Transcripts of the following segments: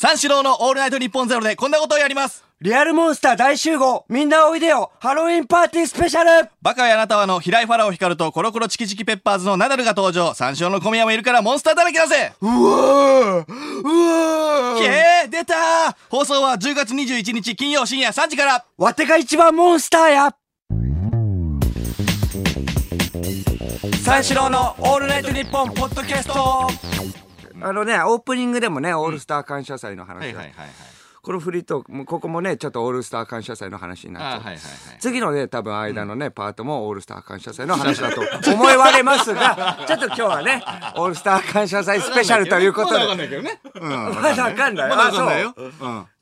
三四郎のオールナイトニッポンゼロでこんなことをやります。リアルモンスター大集合。みんなおいでよ。ハロウィンパーティースペシャル。バカやあなたはの平井ファラオ光とコロコロチキチキペッパーズのナダルが登場。三四郎の小宮もいるからモンスターだらけだぜ。うわー。うわー。けー出たー。放送は10月21日金曜深夜3時から。わてが一番モンスターや。三四郎のオールナイトニッポンポッドキャストあのね、オープニングでもね、オールスター感謝祭の話が、はいこのフリートーク、ここもね、ちょっとオールスター感謝祭の話になっち次のね、多分間のね、パートもオールスター感謝祭の話だと思われますが、ちょっと今日はね、オールスター感謝祭スペシャルということで。まだわかんないけどね。まだわかんない。まだわかんないあよ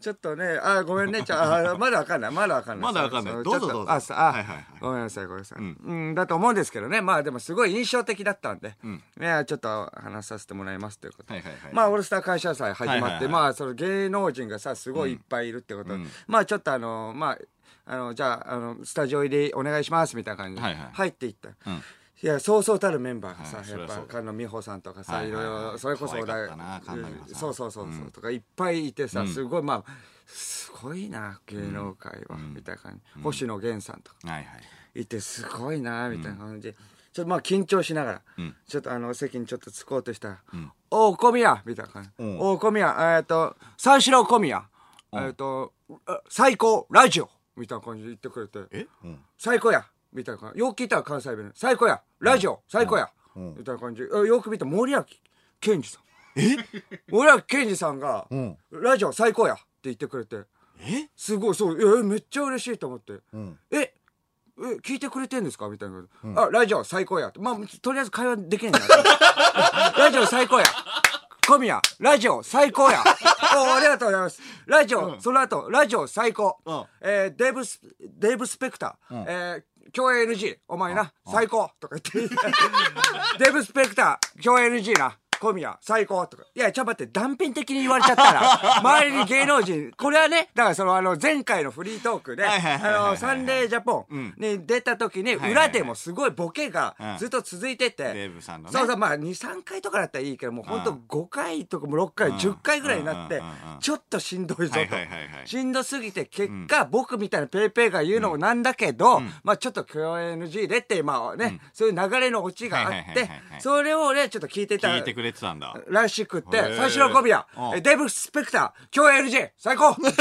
ちょっとね、あ、ごめんね、ちょあ まだわかんない、まだわかんない。まだわかんない。どうぞどうぞ。あ、さあ、はいはいはい。ごめんなさい、ごめんなさい。うん、だと思うんですけどね、まあでもすごい印象的だったんで、ね、ちょっと話させてもらいますということで。はいはいはい。まあ、オールスター感謝祭始まって、はいはいはい。まあ、その芸能人がさ、すごいいっぱいいるってこと。で、まあちょっとあの、まあ、あの、じゃあ、あの、スタジオ入りお願いしますみたいな感じで入っていった。うんいや、そうそうたるメンバーがさ、はいやっぱ菅野美穂さんとかさ、はいいろいろ、それこそ可愛かったな菅野美穂さん。そうそうそうそう、とかいっぱいいてさ、すごい、まあ、すごいな、芸能界は、みたいな感じ。星野源さんとか。はいはい。いて、すごいな、みたいな感じで。ちょっとまあ緊張しながら、ん。ちょっとあの席にちょっと着こうとしたら、おう、小宮みたいな感じ。ん。おう、小宮、えっと、三四郎小宮、えっと、あ最高、ラジオみたいな感じで言ってくれて、最高やみたいな。感じ。よく聞いたら関西弁。で最高や。ラジオ。最高や。うん。みたいな感じ。あよく見たら森脇健児さん。え？森脇健児さんが、ん。ラジオ最高や。って言ってくれて、え？すごい、そう、いやめっちゃ嬉しいと思って。ん。え？え、聞いてくれてんですか？みたいな、あ、ラジオ最高や。まあ、とりあえず会話できんや ラジオ最高や。小宮、ラジオ最高や。おありがとうございます。ラジオ、その後、ラジオ最高。うん。えーデーブス、デーブ・スペクター。えー共演 NG。お前な、最高とか言って。デーブ・スペクター、共演 NG な。小宮、最高。とか。いや、ちょっと待って、断片的に言われちゃったら、周りに芸能人、これはね、だからその、あの、前回のフリートークで、あの、サンデージャポンに出た時に、裏でもすごいボケがずっと続いてて、デーブさんのね。そうそう、まあ、2、3回とかだったらいいけど、もう本当5回とかも6回、10回ぐらいになってちょっとしんどいぞと。しんどすぎて、結果、僕みたいなペイペイが言うのもなんだけど、まあちょっと共演 NG でって、まあね、そういう流れのオチがあってそれをね、ちょっと聞いてた。聞いてくれてたんだ。らしくって最初の小宮デーブ・スペクター、共演 NG、最高。ね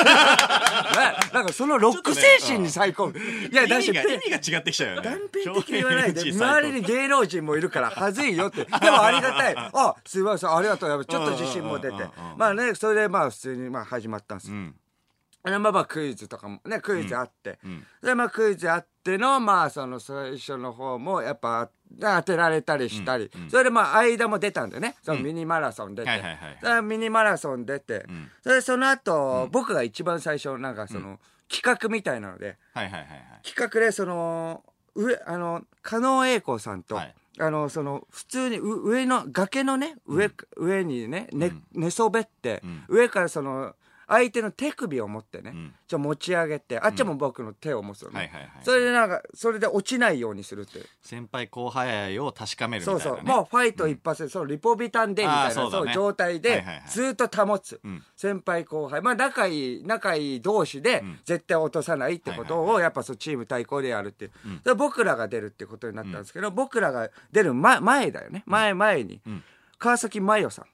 なんかそのロック精神に最高。いや、だし、意味が違ってきちゃうよね。断片的に言わないで、周りに芸能人もいるから、はずいよって。でもありがたい。あ、すいません、ありがとう。ちょっと自信も出て。まあね、それでまあ普通にまあ始まったんですよ。うんでまあまあクイズとかもね、クイズあって。で、まあクイズあっての、まあその最初の方もやっぱ当てられたりしたり。それでまあ間も出たんだよね。そのミニマラソン出て。はミニマラソン出て。それでその後、僕が一番最初なんかその企画みたいなので、はいはいはいはい。企画でその上あの加納栄子さんと、はい。あのその普通にう上の崖のね上,、上にね寝寝そべって、上からその相手の手首を持ってね、ん。ちょ持ち上げてあっちも僕の手を持つのね、それでなんかそれで落ちないようにするっていう。先輩後輩を確かめるみたそいうなね。そう、もうファイト一発で、そのリポビタンデーみたいなそう状態はいでずっと保つ、ん。先輩後輩。まあ仲いい仲いい同士で絶対落とさないってことをやっぱそうチーム対抗でやるっていう、で僕らが出るってことになったんですけど、僕らが出る前前だよね。前前に、川崎麻世さん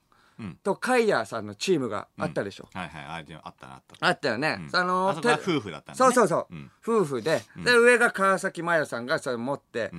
とカイヤーさんのチームがあったでしょ、はいはい。あでもあったなあった。あったよね、あのあそこはて夫婦だったんだね。そうそうそう、ん。夫婦で,、で上が川崎麻世さんがそれ持って、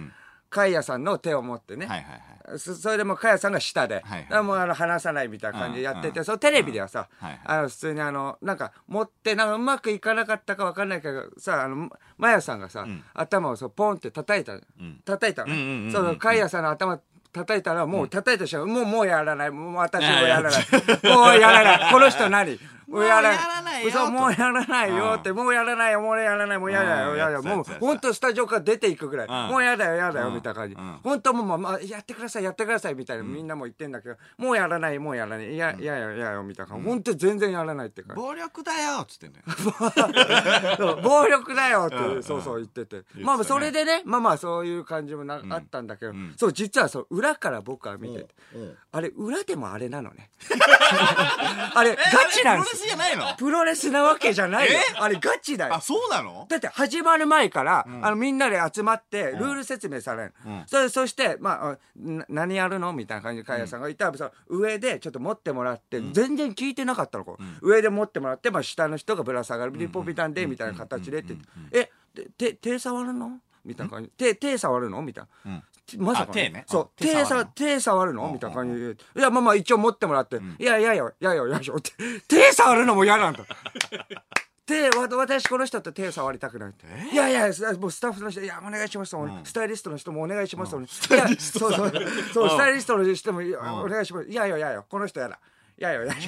カイヤさんの手を持ってね、はいはいはい。そそれでもかやさんが下で、はいはいもうあの話さないみたいな感じでやってて、うんそのテレビではさ、あの普通にあのなんか持ってなんかうまくいかなかったかわかんないけどさあのマヤさんがさ、頭をそうポンって叩いた、叩いたのね、うんうんうんうん。そのかやさんの頭叩いたらもう叩いた瞬間、もうもうやらない。もう私もやらない。もうやらない。この人何？もうやらないないよそうもうやらないよって、うもうやらないよ、もうやらない、もうやだよ、うんやだよ。もう本当スタジオから出ていくぐらい、ん。もうやだよ、やだよ、うん。みたいな感じ。うん。本当もう、まやってください、やってください、みたいな、みんなも言ってんだけど、もうやらない、もうやらない、いや、いやよ、いやよ、みたいな。本当全然やらないって感じ。暴力だよっつってんだよ。そう暴力だよって、うん。そうそう言ってて。ねまあ、それでね、まあまあ、そういう感じもな、あったんだけど、ん。そう、実はそう、裏から僕は見てて、うん。あれ、裏でもあれなのね。あれ、ガチなんですレスじゃないの？プロレスなわけじゃないよ。あれ、ガチだよ。あ。そうなの？だって始まる前から、あのみんなで集まってルール説明される、うん。それそして、まあ、な何やるの？みたいな感じでカヤさんがいた。ら、その上でちょっと持ってもらって、全然聞いてなかったのこう、上で持ってもらって、まあ、下の人がぶら下がるリポビタンでみたいな形でって。言って「え手触るの?」みたいな。感じ手手触るの？みたいな。まさか、あ手ね。そう。あ手触るの。手触るの？みたいな感じで。いやまあまあ一応持ってもらって「いやいやいやいやいやいやいや」って手触るのも嫌なんだ。手わ私この人と手触りたくないって。いやいやすもうスタッフの人いやお願いします、スタイリストの人もお願いします、いやそうそう。そうスタイリストの人もいやお願いします。いやいやいやいやこの人やだいやいやいやいや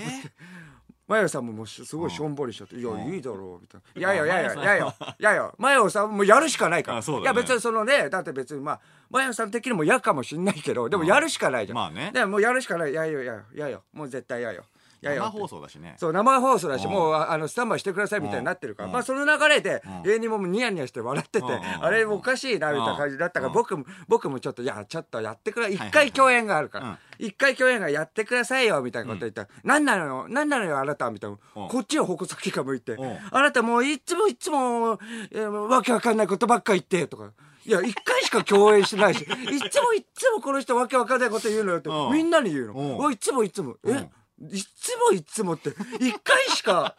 マヨさんももうすごいしょんぼりしちゃって「いやいいだろう」みたいな「いやいやいやいやいやいやいやいやマヨさんもうやるしかないから」あそうだね。いや別にそのねだって別にまあマヨさん的にも嫌かもしんないけどでもやるしかないじゃん、まあね。でもうやるしかない「いやいやいやいやいやもう絶対やよ」いやいや生放送だしね。そう生放送だし、うんもうああのスタンバイしてくださいみたいになってるから、うん。まあその流れでん。芸人もニヤニヤして笑ってて、うんあれおかしいなみたいな感じだったから、うん。僕も僕もちょっといやちょっとやってくれ一はい回共演があるかうん。ら一、回共演がやってくださいよみたいなこと言ったら「何なの何なのよあなた」みたいな、うん。こっちを矛先が向いて、ん。あなたもういつもいつも、えーわけわかんないことばっか言って」とか。いや、一回しか共演してないし、いつもいつもこの人わけわかんないこと言うのよって、うん。みんなに言うの。ういいつもいつも。え、うんいつもいつもって、一回しか、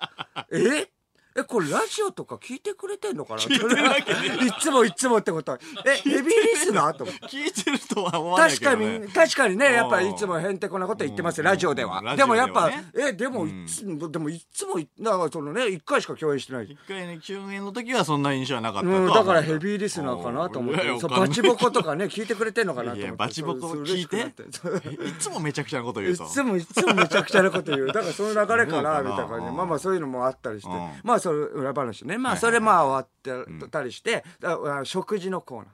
え？え、これラジオとか聞いてくれてんのかな？聞いてるわけね いつもいつもってこと。は。え、ヘビーリスナーと思って聞いてるとは思わない確かけどね。に、確かにね、やっぱうんいつもへんてこなこと言ってますラジオでは。ラ。ジでオではね。もやっぱ、え、でもいつも、でもいつもい、だからそのね、一回しか共演してない。一回ね休演の時はそんな印象はなかったとはう。だからヘビーリスナーかなと思っいやいて。そうやわかんない。バチボコとかね、聞いてくれてんのかなと思って。バチボコそう聞いて。嬉しくなって。そういつもめちゃくちゃなこと言と。いうつもいつもめちゃくちゃなこと言う。だからその流れかな、みたいな感じまあまあそういうのもあったりして。うん。まあそれ裏話ね。まあそれまあ終わってたりして、食事のコーナー。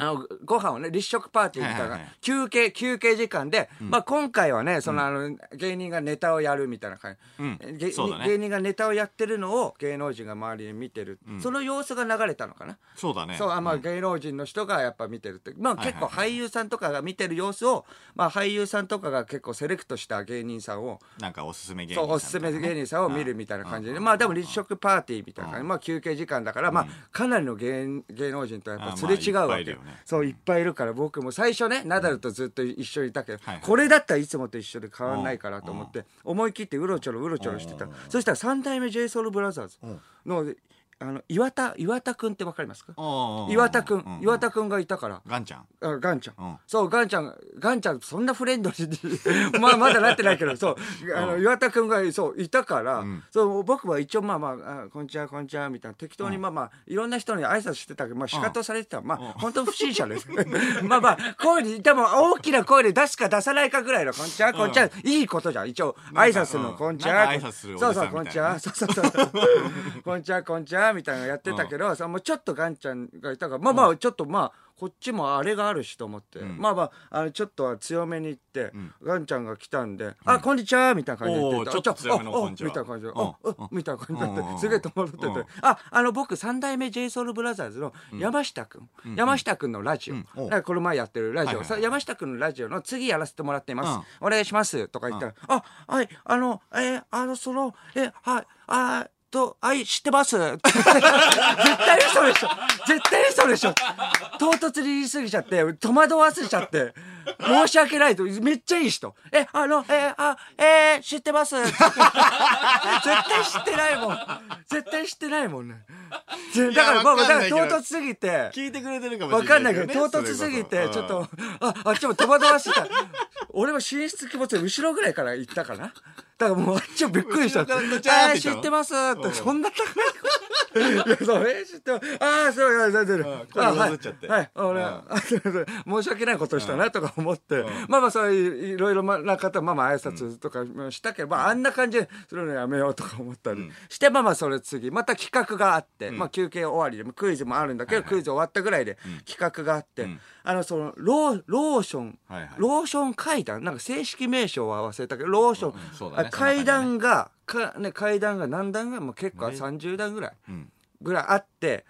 うんあのご飯をね立食パーティーみたいな、はいはいはい。休憩休憩時間で、まあ今回はねその、あの芸人がネタをやるみたいな感じ、うん。ね。芸人がネタをやってるのを芸能人が周りに見てる、その様子が流れたのかな、そうだね。そうあまあん。芸能人の人がやっぱ見てるってまあ結構俳優さんとかが見てる様子を、まあ俳優さんとかが結構セレクトした芸人さんをなんかおすすめ芸人そうおすすめ芸人さんを見るみたいな感じで、まあでも立食パーティーみたいな感じ、まあ休憩時間だから、まあかなりの芸芸能人とやっぱすれ違うわけ、よねそういっぱいいるから僕も最初ねナダルとずっと一緒にいたけど、これだったらいつもと一緒で変わんないからと思って思い切ってうろちょろうろちょろしてた。そしたら三代目 j s o u l b r o t h e r のあの岩田岩田君ってわかりますか？岩田君うん。岩田君がいたから。ガンちゃん。あガンちゃん、うん。そうガンちゃんガンちゃんそんなフレンドリー。に まあまだなってないけどそう。あの岩田君がそういたから、ん。そう僕は一応まあまああこんにちはこんにちはみたいな適当にまあまあいろんな人に挨拶してたけどまあ仕方されてたまあ本当不審者です。まあまあ声にでも大きな声で出すか出さないかぐらいのこんにちはこんにちは、いいことじゃん。一応挨拶するの、うんこんにちは。なんか挨拶するおじそうさそうこんにちは。そうそうそう。こんにちは こんにちはみたいなのやってたけど、さもうちょっとガンちゃんがいたからまあまあちょっとまあこっちもあれがあるしと思って、まあまああのちょっとは強めに言って、ガンちゃんが来たんで「あこんにちは」みたいな感じで言っておーちょっと強めのああこんにちは。みたいな感じで「うん。ああみたいな感じでうんうんうん。すげえ戸惑っててうん「ああの僕三代目 j s o u l b r o t h e r s の山下君、山下君のラジオ、ん。おだからこの前やってるラジオ、はいはいはい。さ山下君のラジオの次やらせてもらっています、うお願いします。とか言ったら「あはいあのえーあのそのえはいあーと、はい、知ってます？絶対嘘でしょ。絶対嘘でしょ。唐突に言い過ぎちゃって、戸惑わせちゃって、申し訳ないと、めっちゃいい人。え、あの、えあ、えー知ってます？絶対知ってないもん。絶対知ってないもんね。ぜだから、わ僕、だから唐突すぎて、聞いてくれてるかもわしれかんないけど、唐突すぎて、ちょっとあ、あっちも戸惑わせた。俺も進出気持ちで後ろぐらいから行ったかな。だからもうあっちもびっくりした。あ後ろからぐちゃーってー言ったの？知ってますって、そんな高いやそれ知ってああそういや全然う。んこれあはい。はい。俺、うん。あ申し訳ないことしたなとか思って、まあまあそういういろいろな方まあまあ挨拶とかしたけど、まああんな感じでするのやめようとか思ったりして、まあまあそれ次また企画があって、まあ休憩終わりでクイズもあるんだけど、クイズ終わったぐらいで企画があって、あのそのローローション、ローション階段なんか正式名称は忘れたけどローション、階段がか、ね、階段が何段ぐらいもう結構30段ぐらい、ん。ぐらいあって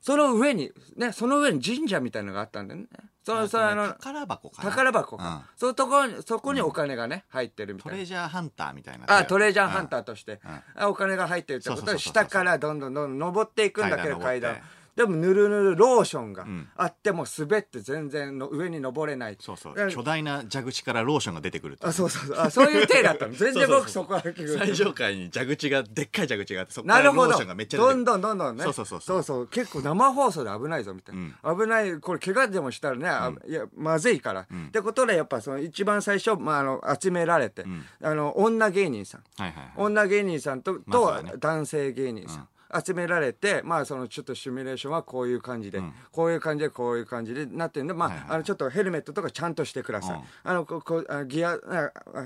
その上にねその上に神社みたいなのがあったんだよね。そのそのあの宝箱かな？宝箱か、うん。そのとこにそこにお金がね、入ってるみたいな。トレジャーハンターみたいな。あトレジャーハンターーとして、うん。あお金が入ってるってことで下からどんどんどんどん登っていくんだけど階段でもぬるぬるローションがん。あっても滑って全然の上に登れない。そうそう。だ巨大な蛇口からローションが出てくるあそう。そうそう。あそういう体だったの。全然僕そこは最上階に蛇口がでっかい蛇口があってそこかなるほど。らローションがめっちゃ出てくる。どんどんどんどんね。そうそうそうそう。そう結構生放送で危ないぞみたいな、危ないこれ怪我でもしたらね、あいやまずいから、ってことでやっぱその一番最初、まあ、あの集められて、あの女芸人さん。はいはいはい。女芸人さんと,、と男性芸人さん、集められてまあそのちょっとシミュレーションはこういう感じで、こういう感じでこういう感じでなってるんでまあ,、はいはいあのちょっとヘルメットとかちゃんとしてください、うん。あのここあギアあ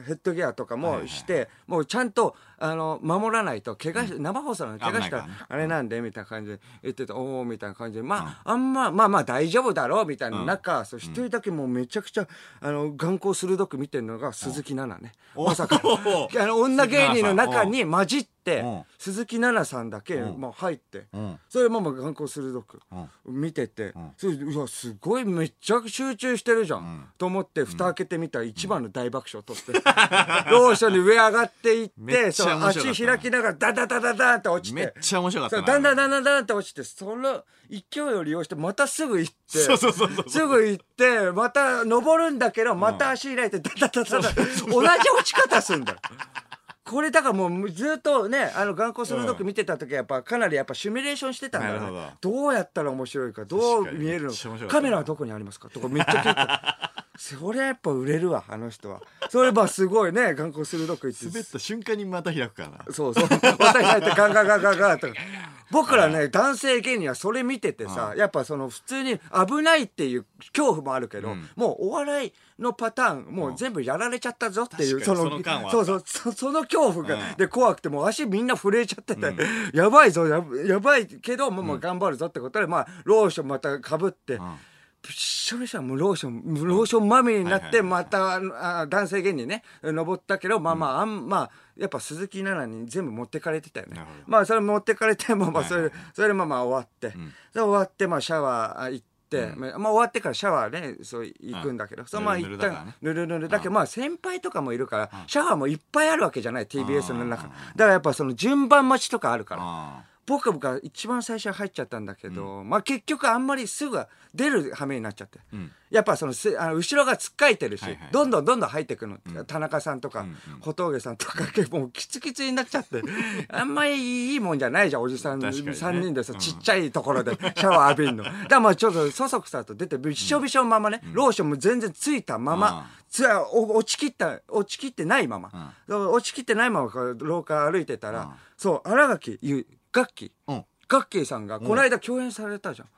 ヘッドギアとかもして、もうちゃんとあの守らないと怪我し、生放送なの怪我したらあれなんでみたいな感じで言ってておおみたいな感じで。まあ、あんままあまあ大丈夫だろうみたいな中、そう一人だけもうめちゃくちゃあの眼光鋭く見てるのが鈴木奈々ね、まさかお あの女芸人の中に混じってうん鈴木奈々さんだけうん。もう入ってうん。それももう眼光鋭く見ててそれうわすごいめっちゃ集中してるじゃんと思って蓋開けてみたら一番の大爆笑を取ってローションに上上がっていってその面白かった足開きながらダダダダダンって落ちめってちゃ面白かっただんだんだんだんだんって落ちてその勢いを利用してまたすぐ行ってそうそうそうそうすぐ行ってまた登るんだけどまた足開いてダダダダダ同じ落ち方すんだよこれだからもうずっとねあの眼光鋭く見てた時はやっぱかなりやっぱシミュレーションしてたんだよなるねほど。うやったら面白いかどう見えるの？カメラはどこにありますか？とかめっちゃ聞いてそりゃやっぱ売れるわあの人は。それまあすごいね眼光鋭く言って。滑った瞬間にまた開くからな。そうそう。また開いてガンガンガンガンガンとか。僕らね、男性芸人はそれ見ててさ、やっぱその普通に危ないっていう恐怖もあるけど、もうお笑いのパターン、もう全部やられちゃったぞっていう、そのそうそう、そその恐怖が、うん。で怖くてもう足みんな震えちゃってて、やばいぞ、ややばいけど、もうもう頑張るぞってことで、まあ、ローションまた被って、びっしょびしょもうローションローションまみれになってまたあ男性芸人ね登ったけどまあまああんまあやっぱ鈴木奈々に全部持ってかれてたよね。まあそれ持ってかれてまあまあそれそれでまあまあ終わって。で終わってまあシャワー行ってまあ終わってからシャワーねそう行くんだけどそのまあぬ一旦ぬるぬるだけどまあ先輩とかもいるからシャワーもいっぱいあるわけじゃない TBS の中だからやっぱその順番待ちとかあるからあ僕が一番最初入っちゃったんだけど、まあ結局あんまりすぐ出る羽目になっちゃって、やっぱそのせあの後ろがつっかいてるし、はいはいどんどんどんどん入ってくの、田中さんとか、小峠さんとかもうキツキツになっちゃって。あんまりいいもんじゃないじゃんおじさん、ね。3人でさ、ちっちゃいところでシャワー浴びるの。だからまあちょっとそそくさと出てびっしょびしょのままね、ローションも全然ついたまま、つお落ちきった落ちきってないまま、落ちきってないまま廊下歩いてたら、そう新垣ゆガッキーうんガッキーさんがこの間共演されたじゃん。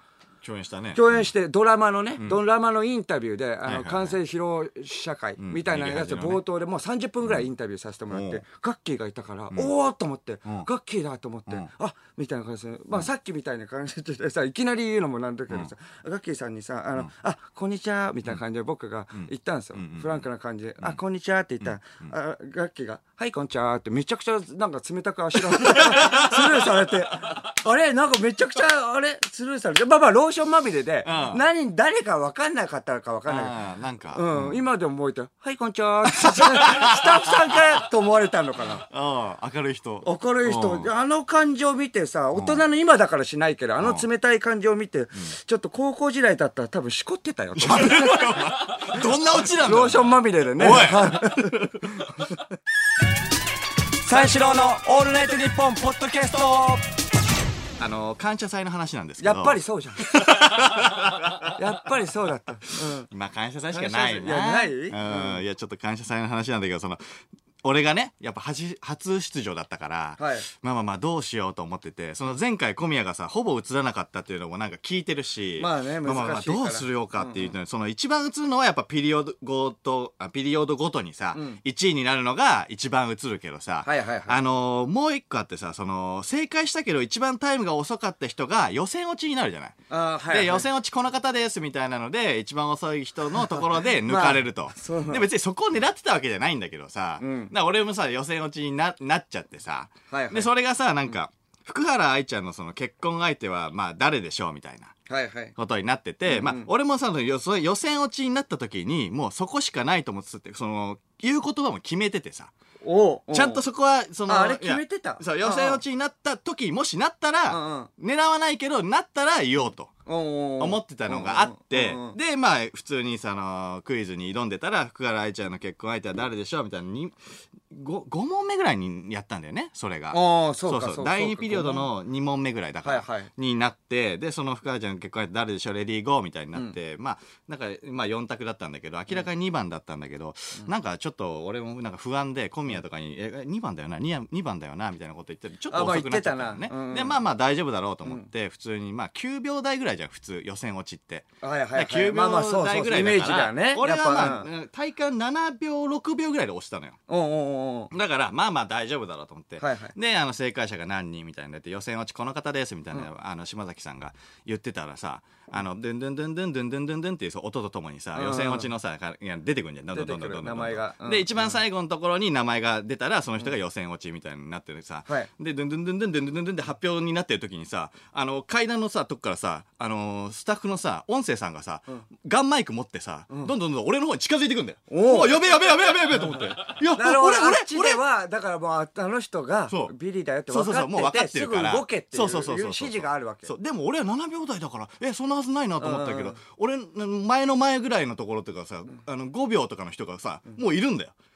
共演したね。共演してドラマのね、ドラマのインタビューで、あの、完成披露試写会みたいなやつ冒頭でもう30分ぐらいインタビューさせてもらって、うん。ガッキーがいたから、おおと思って、ん。ガッキーだと思って、ん。あみたいな感じで、まあさっきみたいな感じでさ、いきなり言うのもなんだけどさ、ガッキーさんにさ、あの、あ、こんにちは、みたいな感じで僕が言ったんですよ。フランクな感じで、あ、こんにちはって言ったら、あガッキーが、はい、こんにちはってめちゃくちゃなんか冷たくあしらスルーされて、あれ？なんかめちゃくちゃ、あれ？スルーされて、まあまあローションまみれで、うん。何、誰か分かんなかったか分かんない。あーなんか。うん、今でも覚えてる、はい、こんにちは。スタッフさんからと思われたのかな。ああ明るい人。明るい人、うん。あの感情を見てさ、大人の今だからしないけど、あの冷たい感情を見て、ちょっと高校時代だったら多分しこってたよ。どんなオチなんだローションまみれでね。おい。三四郎のオールナイトニッポンポッドキャストあの感謝祭の話なんですけどやっぱりそうじゃん。やっぱりそうだった。うん。まあ感謝祭しかないない？うんいやちょっと感謝祭の話なんだけどその俺がねやっぱ初初出場だったから、はい。まあまあまあどうしようと思っててその前回小宮がさほぼ映らなかったっていうのもなんか聞いてるしまあねまあまあ難しいから。どうするようかっていうの、その一番映るのはやっぱピリオドごとあピリオドごとにさ、うん。1位になるのが一番映るけどさ、はいはいはい。あのーもう一個あってさその正解したけど一番タイムが遅かった人が予選落ちになるじゃない。あーはいはいで予選落ちこの方ですみたいなので一番遅い人のところで抜かれると、まあそう。で別にそこを狙ってたわけじゃないんだけどさ、うんら俺もさ予選落ちにななっちゃってさ、はいはい。でそれがさなんか、福原愛ちゃんのその結婚相手はまあ誰でしょうみたいなはいはい。ことになってて、うんまあ俺もさその予そ予選落ちになった時にもうそこしかないと思っててその言う言葉も決めててさ。おちゃんとそこはそのああれ決めてた。そう予選落ちになった時もしなったら、うんうん。狙わないけどなったら言おうと。思思ってたのがあって、うんうんうんでまあ普通にそのクイズに挑んでたら福原愛ちゃんの結婚相手は誰でしょうみたいな 5, 5問目ぐらいにやったんだよねそれが。そうかそうか第2ピリオドの2問目ぐらいだから、はいはい。になってでその福原ちゃんの結婚相手誰でしょうレディーゴーみたいになって、まあなんか、まあ、4択だったんだけど明らかに2番だったんだけど、なんかちょっと俺もなんか不安で小宮とかに「え2番だよな？2, 2番だよな」みたいなこと言ってちょっと遅くなっちゃったのね。うん。でまあまあ大丈夫だろうと思って、普通にまあ9秒台ぐらいじゃん普通予選落ちって。はいはいはい。9まあまあそうそう秒台ぐらいだから。俺はまあ、うん体感7秒6秒ぐらいで押したのよ。おうおうおうだからまあまあ大丈夫だろうと思って、はいはい。であの正解者が何人みたいになって予選落ちこの方ですみたいな、あの島崎さんが言ってたらさあのドゥンドゥンドゥンドゥンドゥンドゥンドゥンドゥンっていうそう音とともにさ、うん。予選落ちのさかいや出てくるんじゃん。どんどんどんどんどん名前が。うん。で一番最後のところに名前が出たらその人が予選落ちみたいになってるさ、はい。でドゥンドゥンドゥンドゥンドゥンドゥンドゥンって発表になってる時にさあの階段のさとこからさあのスタッフのさ音声さんがさ、ガンマイク持ってさ、どんどんどんどん俺の方に近づいていくんだよ。おう。おいやべえやべえやべえやべえやべえと思って。いや俺俺どあっちではだからもうあの人がビリーだよって分そうそうそうもう分かかってるから。動けっていうそうそうそうそう指示があるわけ。そう。でも俺は7秒台だからえそんなはずないなと思ったけど、うん。俺前の前ぐらいのところとかさ、あの5秒とかの人がさ、もういるんだよ。うんうん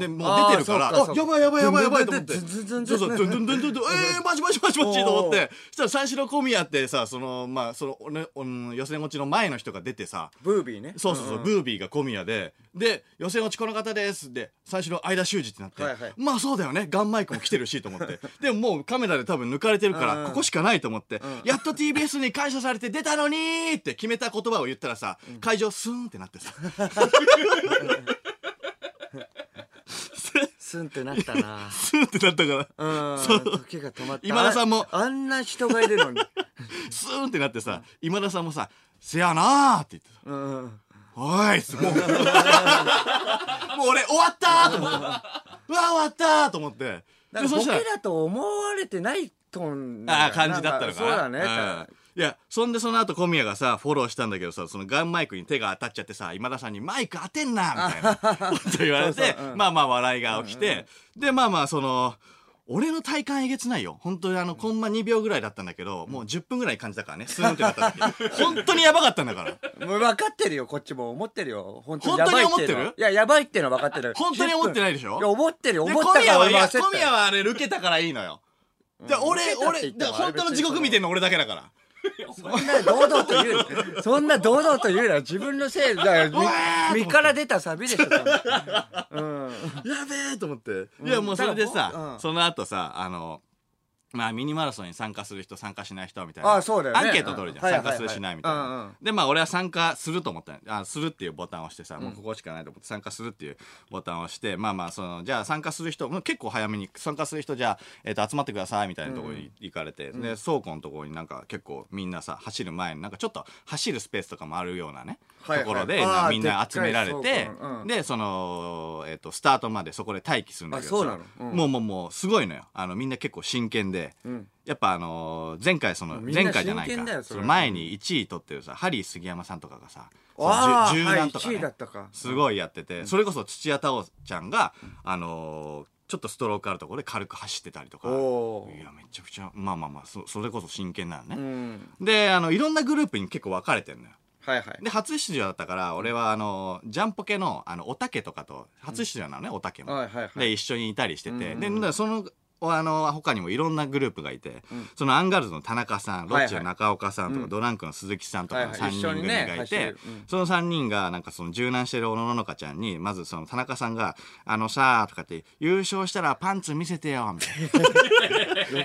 でもう出てるから。あやばいやばいやばいやばいと思って。そうそうドゥンドゥンドゥンドゥンえーマジマジマジマジと思っおてそしたら三四郎小宮ってさそのまあその、ねうん、予選落ちの前の人が出てさブービーねそうそうそう、ブービーが小宮でで予選落ちこの方ですで最初の間修二ってなって、まあそうだよねガンマイクも来てるしと思ってでももうカメラで多分抜かれてるから、ここしかないと思って、んやっと TBS に感謝されて出たのにーって決めた言葉を言ったらさ、会場スーンってなってさスンってなったな。スーンってなったから。うんそう。時が止まった。今田さんも。ああんな人がいるのに。スーンってなってさ今田さんもさ「せやな」って言ってさ。うんおいすもうもう俺終わったーと思って。うわ終わったーと思って。なんからケだと思われてないトーンああ感じだったのかな。そうだね、うんいやそんでその後小宮がさフォローしたんだけどさそのガンマイクに手が当たっちゃってさ今田さんに「マイク当てんな」みたいな こと言われてまあまあ笑いが起きて、でまあまあその俺の体感えげつないよ。本当にあのコンマ2秒ぐらいだったんだけどもう10分ぐらい感じたからねスーンってなった時。本当にやばかったんだから。もう分かってるよこっちも思ってるよ。本当に本当にやばいっていうの思ってる？いややばいっていうのは分かってる。本当に思ってないでしょ？いや思ってるよ。で思ったから小宮は小宮はあれ受けたからいいのよ。で俺受けたって俺で言っても本当の地獄見てんの俺だけだからそんな堂々と言うそんな堂々と言うな。自分のせいだよ。身身から出たサビでしょうん。やべえと思って。いやもうそれでさ、うん。その後さあのまあミニマラソンに参加する人参加しない人みたいな。あそうだよね。アンケート取るじゃん、うんはいはいはい。参加するしないみたいな、うんうん。でまあ俺は参加すると思ったあするっていうボタンを押してさ、もうここしかないと思って参加するっていうボタンを押してまあまあそのじゃあ参加する人もう結構早めに参加する人じゃあ、えー、と集まってくださいみたいなところに行かれて、で倉庫のところになんか結構みんなさ走る前になんかちょっと走るスペースとかもあるようなね、はいはい。ところでみんな集められてでその、えー、とスタートまでそこで待機するんだけどうなの。うん。もうもうもうすごいのよ。あのみんな結構真剣で、ん。やっぱあのー前回その前回じゃないか。その前に1位取ってるさハリー杉山さんとかがさあーじゅ銃弾とか、はいね1位だったか。すごいやってて、それこそ土屋太鳳ちゃんが、あのーちょっとストロークあるところで軽く走ってたりとか。いやめちゃくちゃまあまあまあそそれこそ真剣なのね、うん。であのいろんなグループに結構分かれてるのよ。はいはい。で初出場だったから俺はあのジャンポケのあのおたけとかと初出場なのね、おたけも、はいはいはい。で一緒にいたりしてて、うんうんでそのあの他にもいろんなグループがいて、そのアンガールズの田中さんロッチの中岡さんとか、うん。ドランクの鈴木さんとかのはい3人組がいてその3人がなんかその柔軟してる小野ののかちゃんにまずその田中さんが「あのさ」とかって「優勝したらパンツ見せてよ」みたいな。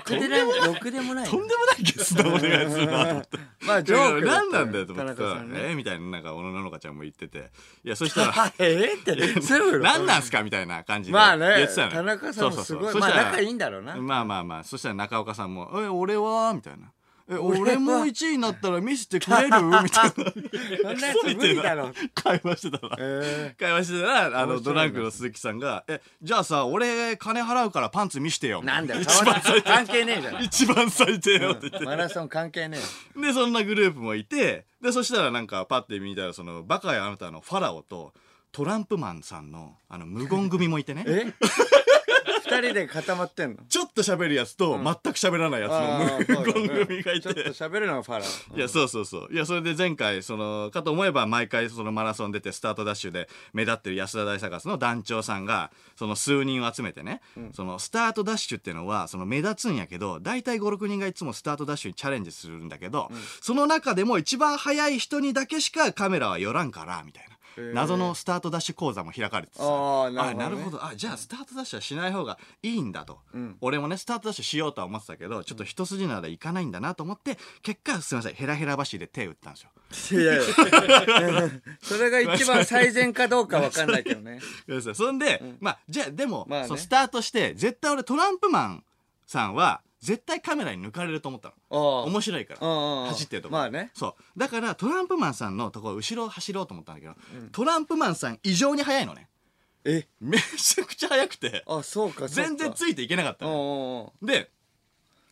ろくででもない。とんでもないゲストお願いするなと思って。まあジョーク何なんだよと思ってさ田中さんね。えーみたいななんか小野ののかちゃんも言ってて。いやそしたら えーって何なんすかみたいな感じでまあね言ってたのよ。田中さんもすごい。そうそうそう。そしたらまあ仲いいんだな。まあまあまあそしたら中岡さんも「え俺は?」みたいな「え俺も1位になったら見せてくれる?」みたいな。そんなやつ無理だろ。会話してたらえ会話してたらあのドランクの鈴木さんが「えじゃあさ俺金払うからパンツ見してよ」ーなんだよ。一番最低。関係ねえじゃん。一番最低よって言って。マラソン関係ねで、そんなグループもいて、で、そしたらなんかパッて見たら、その、バカやあなたのファラオと、トランプマンさんの、あの、無言組もいてね。ええ？二人で固まってんの？ちょっと喋るやつと、全く喋らないやつあのー 無言組がいちょっとて。喋るのがファラオいや、そうそうそう。いや、それで前回、その、かと思えば毎回そのマラソン出て、スタートダッシュで目立ってる安田大サーカスの団長さんが、その数人を集めてね、その、スタートダッシュっていうのは、その目立つんやけど、大体5、6人がいつもスタートダッシュにチャレンジするんだけど、その中でも一番速い人にだけしかカメラは寄らんから、みたいな。ー。謎のスタートダッシュ講座も開かれてさ。あーなるほどね。あなるほど。あじゃあスタートダッシュはしない方がいいんだと、ん。俺もねスタートダッシュしようとは思ってたけどちょっと一筋縄でいかないんだなと思って結果すいませんヘラヘラ橋で手打ったんですよ。いやいや。それが一番最善かどうかわかんないけどね。そんで、まあじゃあでも、まあね。スタートして絶対俺トランプマンさんは絶対カメラに抜かれると思ったの。面白いから。うんうん走ってるとこ。まあね。そう。だからトランプマンさんのとこ後ろを走ろうと思ったんだけど、トランプマンさん異常に速いのね。え？めちゃくちゃ速くて。あそうか全然ついていけなかったうんのうんうん。で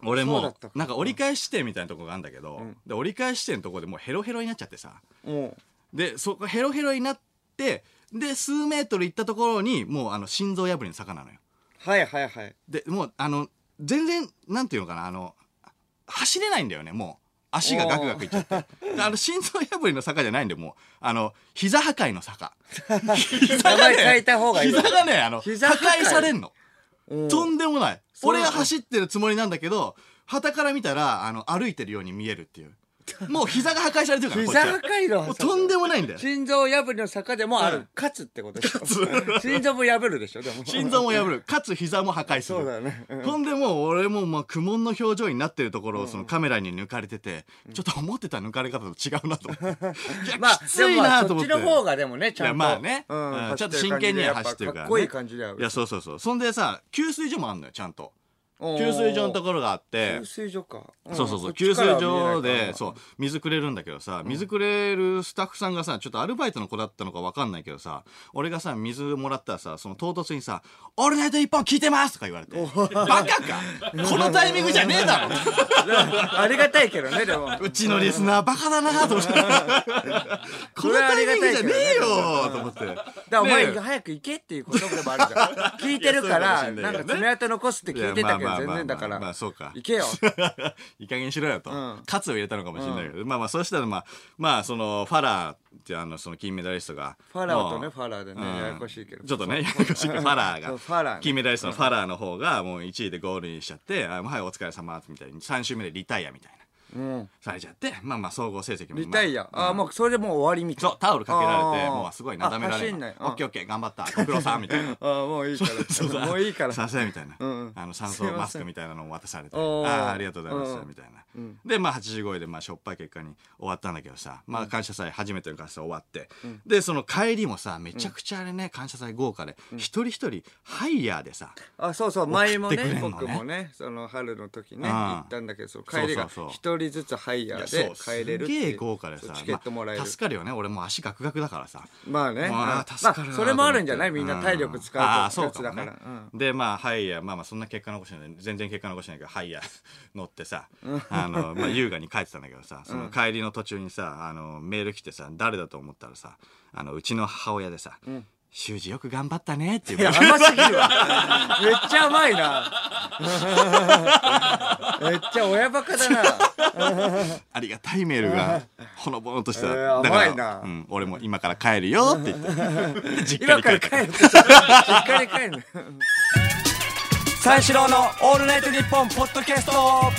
俺もなんか折り返し地点みたいなとこがあるんだけど、で折り返し地点のとこでもうヘロヘロになっちゃってさ。うん。でそこヘロヘロになってで数メートル行ったところにもうあの心臓破りの坂なのよ。はいはいはい。でもうあの全然なんていうのかなあの走れないんだよねもう。足がガクガクいっちゃって。であの心臓破りの坂じゃないんでもう。あの膝破壊の坂。膝名前変えた方がいい膝がねあの破膝破壊。壊されんの。うん。とんでもない。俺が走ってるつもりなんだけど旗から見たらあの歩いてるように見えるっていう もう膝が破壊されてるから膝は。破壊のもうとんでもないんだよ。心臓破りの坂でもある、勝つってことでしょ。心臓も破るでしょ。でも。心臓も破る。かつ膝も破壊する。そうだよね、うん。ほんでもう俺もまあ苦悶の表情になってるところをそのカメラに抜かれてて、ちょっと思ってた抜かれ方と違うなと思って。いや、まあきついなと思って。そっちの方がでもねちゃんと。まあね、うん。うん。ちょっと真剣には走ってるから、ね。かっこいい感じだよいや、そうそうそう。そんでさ、給水所もあんのよ、ちゃんと。給水所のところがあって。給。水所か、ん。そうそうそう。給水所で、そう、水くれるんだけどさ、水くれるスタッフさんがさ、ちょっとアルバイトの子だったのかわかんないけどさ、俺がさ、水もらったらさ、その唐突にさ、オールナイト一本聞いてますとか言われて、バカか。このタイミングじゃねえだろ。ありがたいけどねでも。うちのリスナーバカだなと思って。このタイミングじゃねえよと思って。だからお前早く行けっていうことでもあるじゃん。聞いてるからなんか爪痕残すって聞いてたけどまあ全然だからまあそうか。行けよ。いい加減にしろよと、ん。カツを入れたのかもしれないけど、まあまあそうしたらまあまあそのファラーっていうあのその金メダリストがファラオとねもうファラーでねうん。ややこしいけど。ちょっとねややこしいけどファラーが。そうファラーね。金メダリストのファラーの方がもう1位でゴールインしちゃって「あはいお疲れ様みたいに3周目でリタイアみたいされちゃってまあまあ総合成績もリタイあああもうそれでもう終わりみたいそうタオルかけられてもうすごいなだめられる。あ走んない。オッケーオッケー頑張った。ご苦労さんみたいな。ああもういいから。もういいから。させみたいな、うんうん。あの酸素マスクみたいなのを渡されて。あありがとうございましたうん。みたいな、でまあ85位でまあしょっぱい結果に終わったんだけどさまあ感謝祭初めての感謝祭終わって、でその帰りもさめちゃくちゃあれね感謝祭豪華で、一人一人ハイヤーでさあそうそう前もねね。僕もねその春の時ねうん。行ったんだけど帰りが一人ずつハイヤーで帰れるすげえ豪華でさチケットもらえる。まあ助かるよね。俺もう足ガクガクだからさ。まあね。まあうん助かるなまあそれもあるんじゃない？みんな体力使うああとやつだかもね。うん。でまあハイヤーまあまあそんな結果残してない。全然結果残してないけどハイヤー乗ってさあの、まあ、優雅に帰ってたんだけどさその帰りの途中にさあのメール来てさ誰だと思ったらさあのうちの母親でさ「修二よく頑張ったね」っていう。いや甘すぎるわ。めっちゃ甘いな。めっちゃ親バカだな。ありがたいメールがほのぼのとした、えーだうん、俺も今から帰るよって言って。実 家今に帰ってから帰る実家に帰るの。三四郎の「オールナイトニッポン」ポッドキャスト